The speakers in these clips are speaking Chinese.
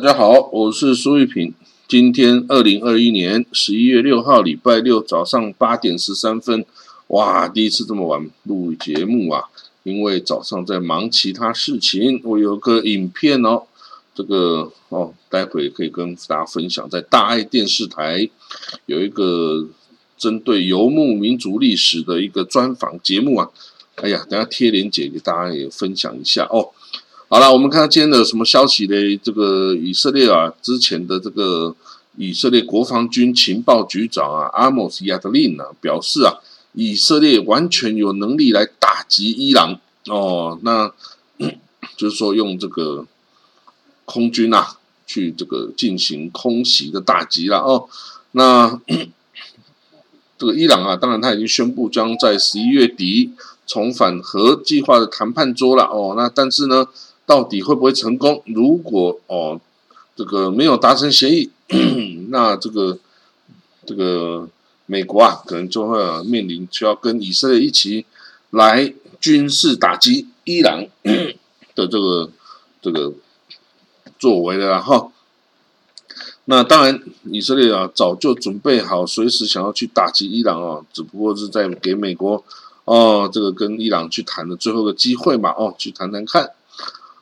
大家好，我是苏玉平。今天二零二一年十一月六号，礼拜六早上八点十三分，哇，第一次这么晚录节目啊！因为早上在忙其他事情。我有个影片哦，这个哦，待会可以跟大家分享，在大爱电视台有一个针对游牧民族历史的一个专访节目啊。哎呀，等下贴链接给大家也分享一下哦。好了，我们看今天的什么消息呢？这个以色列啊，之前的这个以色列国防军情报局长啊，阿莫斯亚德林啊，表示啊，以色列完全有能力来打击伊朗哦。那 就是说用这个空军啊，去这个进行空袭的打击了哦。那 这个伊朗啊，当然他已经宣布将在十一月底重返核计划的谈判桌了哦。那但是呢？到底会不会成功？如果哦，这个没有达成协议，那这个这个美国啊，可能就会面临需要跟以色列一起来军事打击伊朗 的这个这个作为的哈。那当然，以色列啊早就准备好，随时想要去打击伊朗哦，只不过是在给美国哦这个跟伊朗去谈的最后的机会嘛哦，去谈谈看。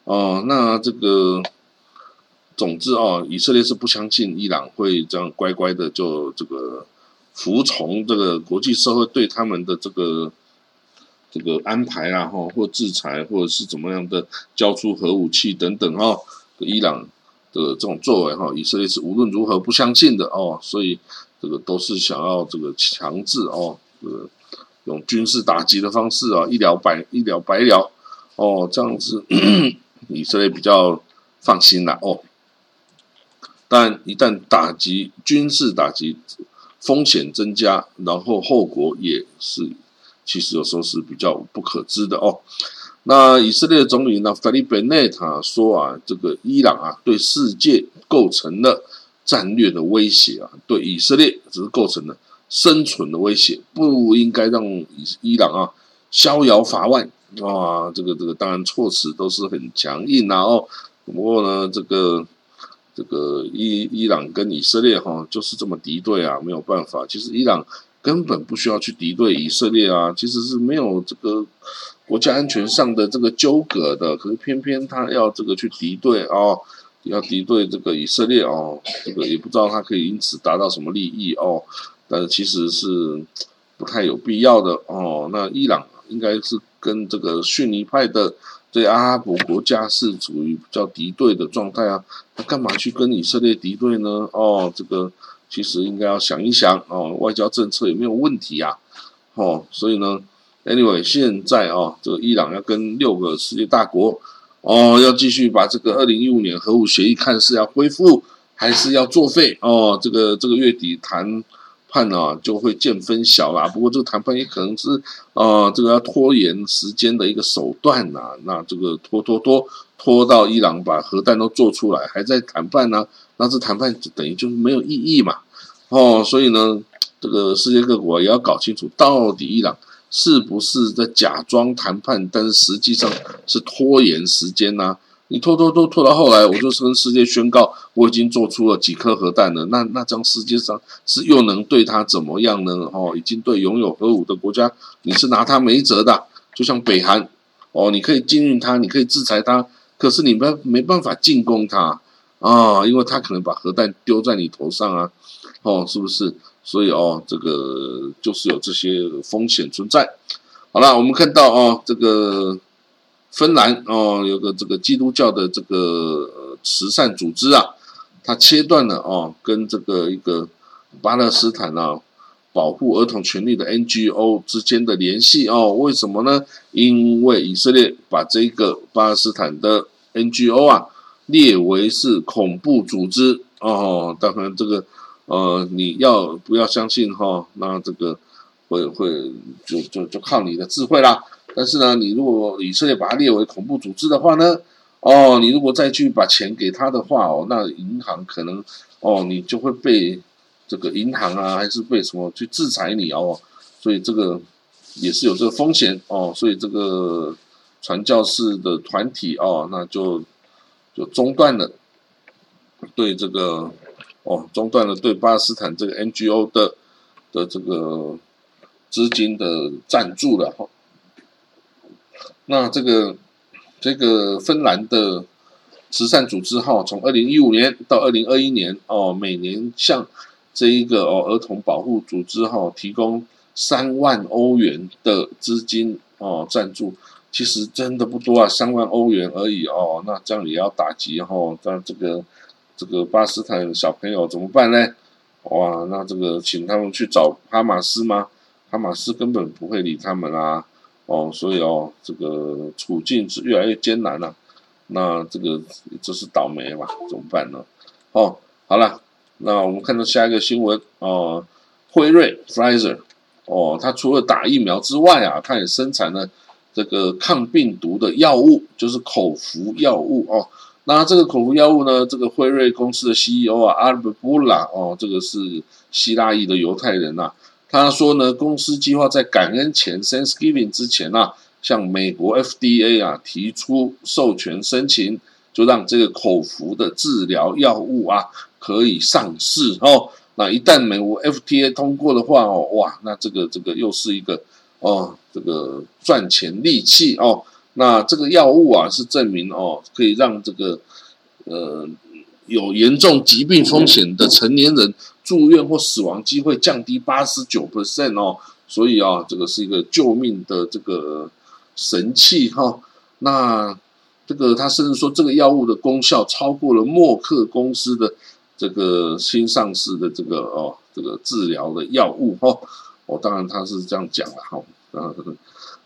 哦，那这个，总之哦，以色列是不相信伊朗会这样乖乖的就这个服从这个国际社会对他们的这个这个安排啊，哈，或制裁，或者是怎么样的交出核武器等等哦，伊朗的这种作为哈，以色列是无论如何不相信的哦，所以这个都是想要这个强制哦，呃，用军事打击的方式啊，一了百一了百了哦，这样子。以色列比较放心了哦，但一旦打击军事打击风险增加，然后后果也是其实有时候是比较不可知的哦。那以色列总理呢，法利贝内塔说啊，这个伊朗啊对世界构成了战略的威胁啊，对以色列只是构成了生存的威胁，不应该让伊伊朗啊逍遥法外。哇，这个这个当然措辞都是很强硬啊哦，不过呢，这个这个伊伊朗跟以色列哈就是这么敌对啊，没有办法。其实伊朗根本不需要去敌对以色列啊，其实是没有这个国家安全上的这个纠葛的。可是偏偏他要这个去敌对哦，要敌对这个以色列哦，这个也不知道他可以因此达到什么利益哦。但是其实是不太有必要的哦。那伊朗应该是。跟这个逊尼派的对阿拉伯国家是处于比较敌对的状态啊，他干嘛去跟以色列敌对呢？哦，这个其实应该要想一想哦，外交政策有没有问题啊？哦，所以呢，anyway，现在啊，这个伊朗要跟六个世界大国哦，要继续把这个二零一五年核武协议看是要恢复还是要作废？哦，这个这个月底谈。判啊就会见分晓啦。不过这个谈判也可能是呃这个要拖延时间的一个手段呐。那这个拖拖拖拖到伊朗把核弹都做出来，还在谈判呢，那这谈判就等于就是没有意义嘛。哦，所以呢，这个世界各国也要搞清楚，到底伊朗是不是在假装谈判，但是实际上是拖延时间呢？你拖拖拖拖到后来，我就是跟世界宣告，我已经做出了几颗核弹了。那那这样世界上是又能对他怎么样呢？哦，已经对拥有核武的国家，你是拿他没辙的。就像北韩，哦，你可以禁运他，你可以制裁他，可是你没没办法进攻他啊，因为他可能把核弹丢在你头上啊，哦，是不是？所以哦，这个就是有这些风险存在。好了，我们看到哦，这个。芬兰哦，有个这个基督教的这个慈善组织啊，它切断了哦跟这个一个巴勒斯坦啊保护儿童权利的 NGO 之间的联系哦。为什么呢？因为以色列把这个巴勒斯坦的 NGO 啊列为是恐怖组织哦。当然这个呃你要不要相信哈？那这个会会就就就靠你的智慧啦。但是呢，你如果以色列把它列为恐怖组织的话呢，哦，你如果再去把钱给他的话哦，那银行可能哦，你就会被这个银行啊，还是被什么去制裁你哦，所以这个也是有这个风险哦，所以这个传教士的团体哦，那就就中断了对这个哦中断了对巴勒斯坦这个 NGO 的的这个资金的赞助了哈。那这个这个芬兰的慈善组织哈，从二零一五年到二零二一年哦，每年向这一个哦儿童保护组织哈提供三万欧元的资金哦赞助。其实真的不多啊，三万欧元而已哦。那这样也要打击哈，那这个这个巴斯坦小朋友怎么办呢？哇，那这个请他们去找哈马斯吗？哈马斯根本不会理他们啊。哦，所以哦，这个处境是越来越艰难了。那这个就是倒霉嘛，怎么办呢？哦，好了，那我们看到下一个新闻哦，辉瑞 （Pfizer） 哦，它除了打疫苗之外啊，它也生产了。这个抗病毒的药物就是口服药物哦。那这个口服药物呢？这个辉瑞公司的 CEO 啊，阿尔布布拉哦，这个是希腊裔的犹太人呐。他说呢，公司计划在感恩前 （Thanksgiving） 之前啊，向美国 FDA 啊提出授权申请，就让这个口服的治疗药物啊可以上市哦。那一旦美国 FDA 通过的话哦，哇，那这个这个又是一个。哦，这个赚钱利器哦，那这个药物啊是证明哦，可以让这个呃有严重疾病风险的成年人住院或死亡机会降低八十九 percent 哦，所以啊，这个是一个救命的这个神器哈。那这个他甚至说，这个药物的功效超过了默克公司的这个新上市的这个哦这个治疗的药物哈。哦，当然他是这样讲了哈，呃，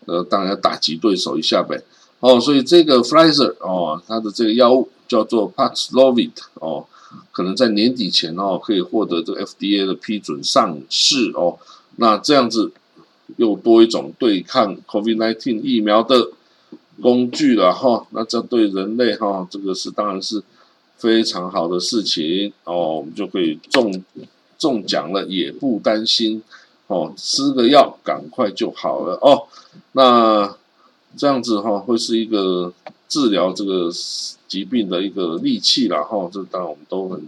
呃，当然要打击对手一下呗。哦，所以这个 Pfizer 哦，它的这个药物叫做 Paxlovid 哦，可能在年底前哦可以获得这个 FDA 的批准上市哦。那这样子又多一种对抗 COVID-19 疫苗的工具了哈。那这对人类哈，这个是当然是非常好的事情哦，我们就可以中中奖了，也不担心。哦，吃个药赶快就好了哦。那这样子哈，会是一个治疗这个疾病的一个利器了哈。这当然我们都很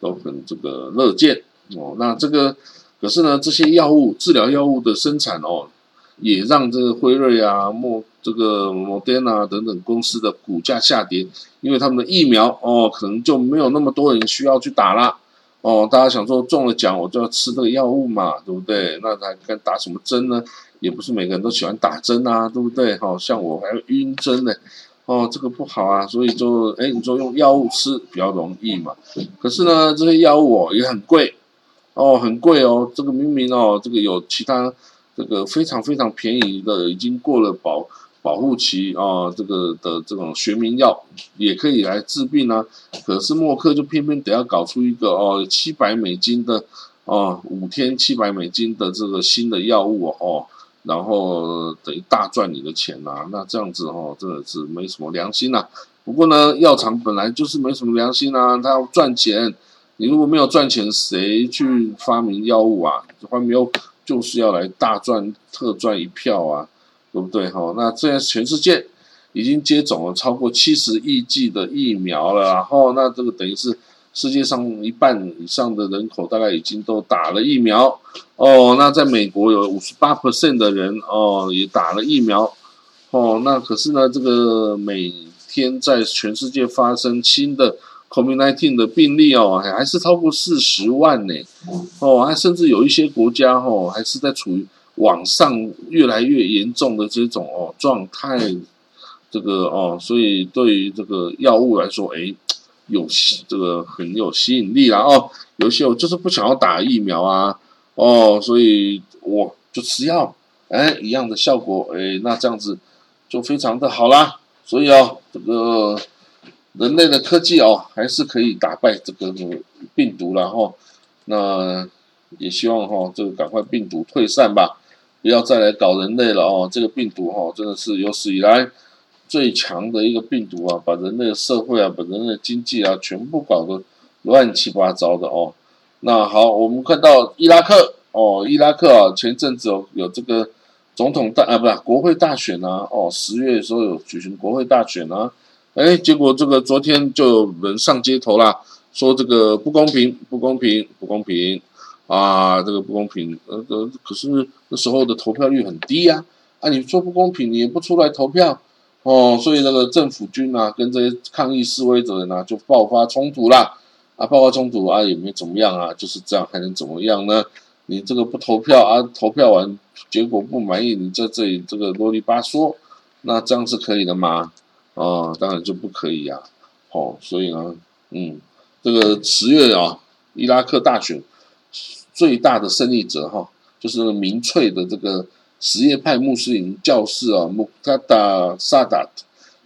都很这个乐见哦。那这个可是呢，这些药物治疗药物的生产哦，也让这个辉瑞啊、莫这个莫德纳等等公司的股价下跌，因为他们的疫苗哦，可能就没有那么多人需要去打了。哦，大家想说中了奖我就要吃这个药物嘛，对不对？那还该打什么针呢？也不是每个人都喜欢打针啊，对不对？好像我还晕针呢，哦，这个不好啊，所以就哎，你说用药物吃比较容易嘛。可是呢，这些药物哦也很贵，哦，很贵哦。这个明明哦，这个有其他这个非常非常便宜的，已经过了保。保护期啊，这个的这种学名药也可以来治病啊。可是默克就偏偏得要搞出一个哦，七百美金的哦，五天七百美金的这个新的药物哦，然后等于大赚你的钱呐。那这样子哦，真的是没什么良心呐。不过呢，药厂本来就是没什么良心啊，他要赚钱。你如果没有赚钱，谁去发明药物啊？发明药就是要来大赚特赚一票啊。对不对哈？那现在全世界已经接种了超过七十亿剂的疫苗了，然后那这个等于是世界上一半以上的人口大概已经都打了疫苗哦。那在美国有五十八 percent 的人哦也打了疫苗哦。那可是呢，这个每天在全世界发生新的 COVID-19 的病例哦，还是超过四十万呢哦，还甚至有一些国家哦还是在处于。往上越来越严重的这种哦状态，这个哦，所以对于这个药物来说，哎，有这个很有吸引力啦哦。有些我就是不想要打疫苗啊，哦，所以我就吃药，哎，一样的效果，哎，那这样子就非常的好啦。所以哦，这个人类的科技哦，还是可以打败这个病毒然后那也希望哈，这个赶快病毒退散吧。不要再来搞人类了哦！这个病毒哈，真的是有史以来最强的一个病毒啊，把人类社会啊，把人类经济啊，全部搞得乱七八糟的哦。那好，我们看到伊拉克哦，伊拉克啊，前阵子有有这个总统大啊，不是国会大选啊，哦，十月的时候有举行国会大选啊，哎，结果这个昨天就有人上街头啦，说这个不公平，不公平，不公平。啊，这个不公平，呃呃，可是那时候的投票率很低呀，啊，你说不公平，你也不出来投票，哦，所以那个政府军啊，跟这些抗议示威者呢，就爆发冲突啦，啊，爆发冲突啊，也没怎么样啊，就是这样，还能怎么样呢？你这个不投票啊，投票完结果不满意，你在这里这个啰里吧嗦，那这样是可以的吗？哦，当然就不可以呀。哦，所以呢，嗯，这个十月啊，伊拉克大选最大的胜利者哈，就是民粹的这个什叶派穆斯林教士啊，穆卡达萨达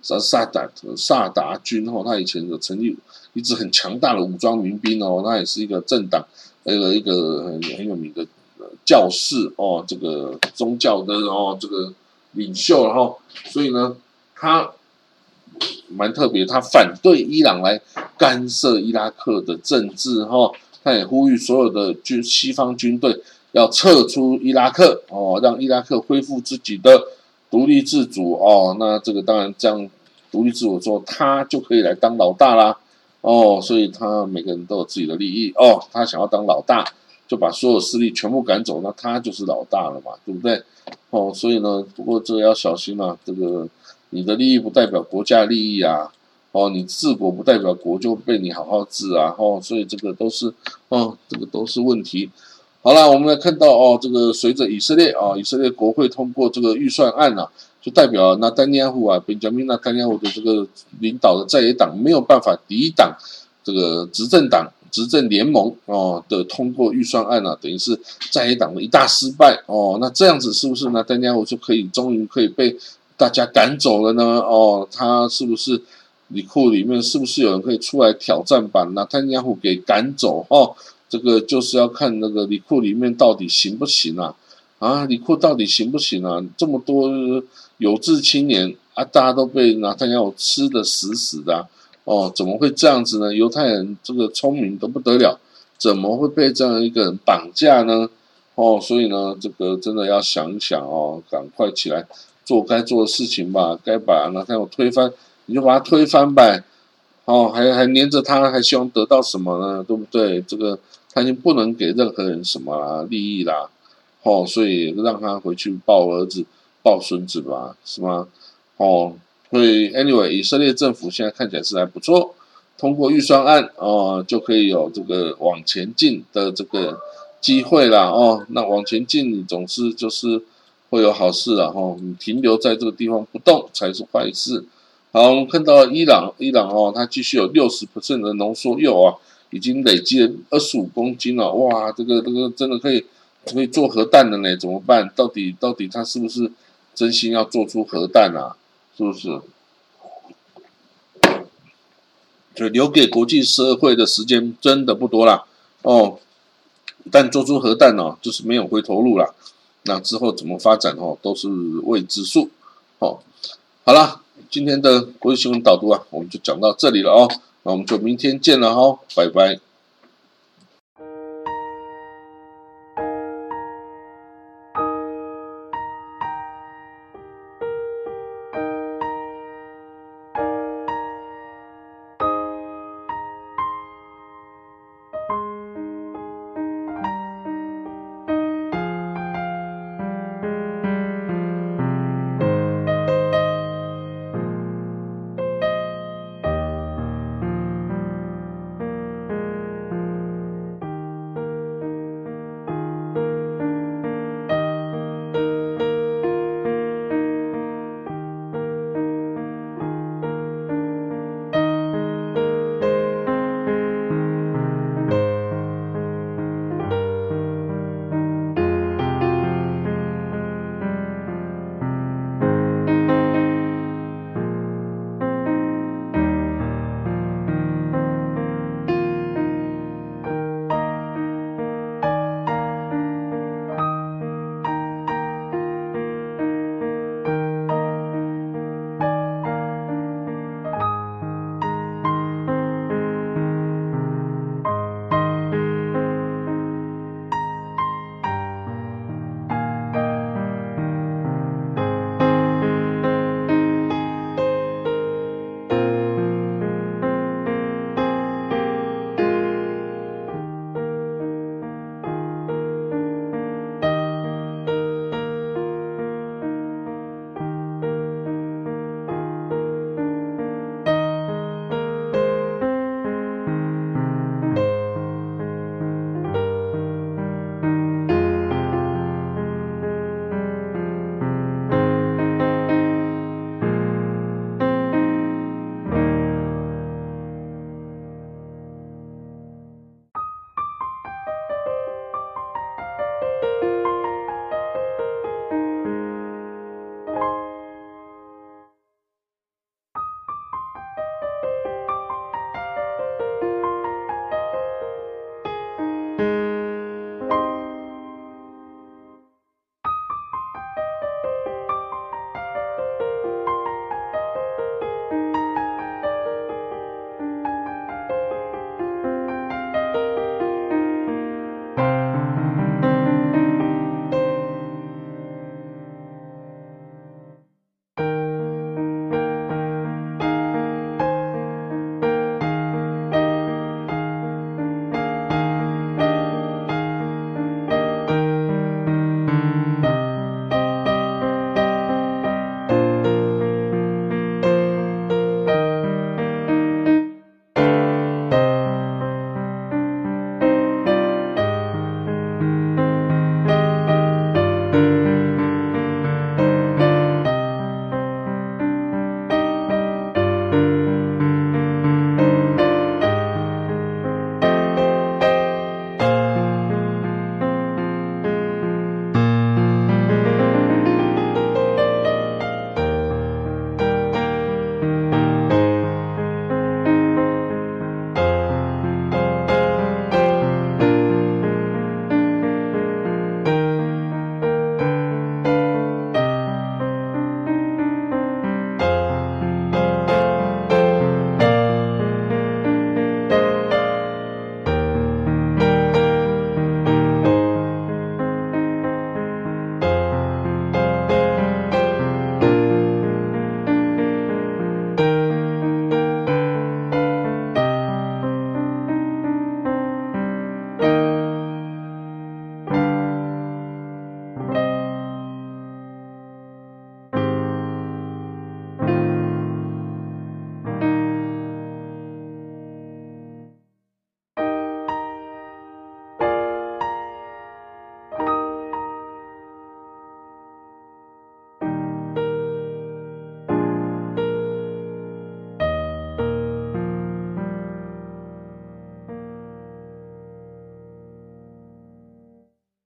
萨萨达萨达军哈，他以前的成立一支很强大的武装民兵哦，他也是一个政党。那个一个很很有名的教士哦，这个宗教的哦，这个领袖，然后所以呢，他蛮特别，他反对伊朗来干涉伊拉克的政治哈，他也呼吁所有的军西方军队要撤出伊拉克哦，让伊拉克恢复自己的独立自主哦，那这个当然这样独立自主之后，他就可以来当老大啦。哦，所以他每个人都有自己的利益哦，他想要当老大，就把所有势力全部赶走，那他就是老大了嘛，对不对？哦，所以呢，不过这个要小心啊，这个你的利益不代表国家利益啊，哦，你治国不代表国就被你好好治啊，哦，所以这个都是，哦，这个都是问题。好了，我们来看到哦，这个随着以色列啊，以色列国会通过这个预算案啊。就代表那丹尼亚胡啊，本杰明那丹尼亚胡的这个领导的在野党没有办法抵挡这个执政党执政联盟哦的通过预算案啊，等于是在野党的一大失败哦。那这样子是不是呢？丹尼亚胡就可以终于可以被大家赶走了呢？哦，他是不是里库里面是不是有人可以出来挑战把那丹尼亚胡给赶走？哦，这个就是要看那个里库里面到底行不行啊？啊，里库到底行不行啊？这么多。有志青年啊，大家都被拿他要吃的死死的哦，怎么会这样子呢？犹太人这个聪明的不得了，怎么会被这样一个人绑架呢？哦，所以呢，这个真的要想一想哦，赶快起来做该做的事情吧，该把拿他要推翻，你就把他推翻呗。哦，还还黏着他，还希望得到什么呢？对不对？这个他已经不能给任何人什么利益啦。哦，所以让他回去抱儿子。抱孙子吧，是吗？哦，所以 anyway，以色列政府现在看起来是还不错，通过预算案哦，就可以有这个往前进的这个机会啦哦。那往前进，总是就是会有好事了哈。你停留在这个地方不动才是坏事。好，我们看到伊朗，伊朗哦，它继续有六十的浓缩铀啊，已经累积了二十五公斤了。哇，这个这个真的可以可以做核弹的呢？怎么办？到底到底它是不是？真心要做出核弹啊，是不是？就留给国际社会的时间真的不多了哦。但做出核弹呢，就是没有回头路了。那之后怎么发展哦，都是未知数。哦，好了，今天的国际新闻导读啊，我们就讲到这里了哦。那我们就明天见了哈，拜拜。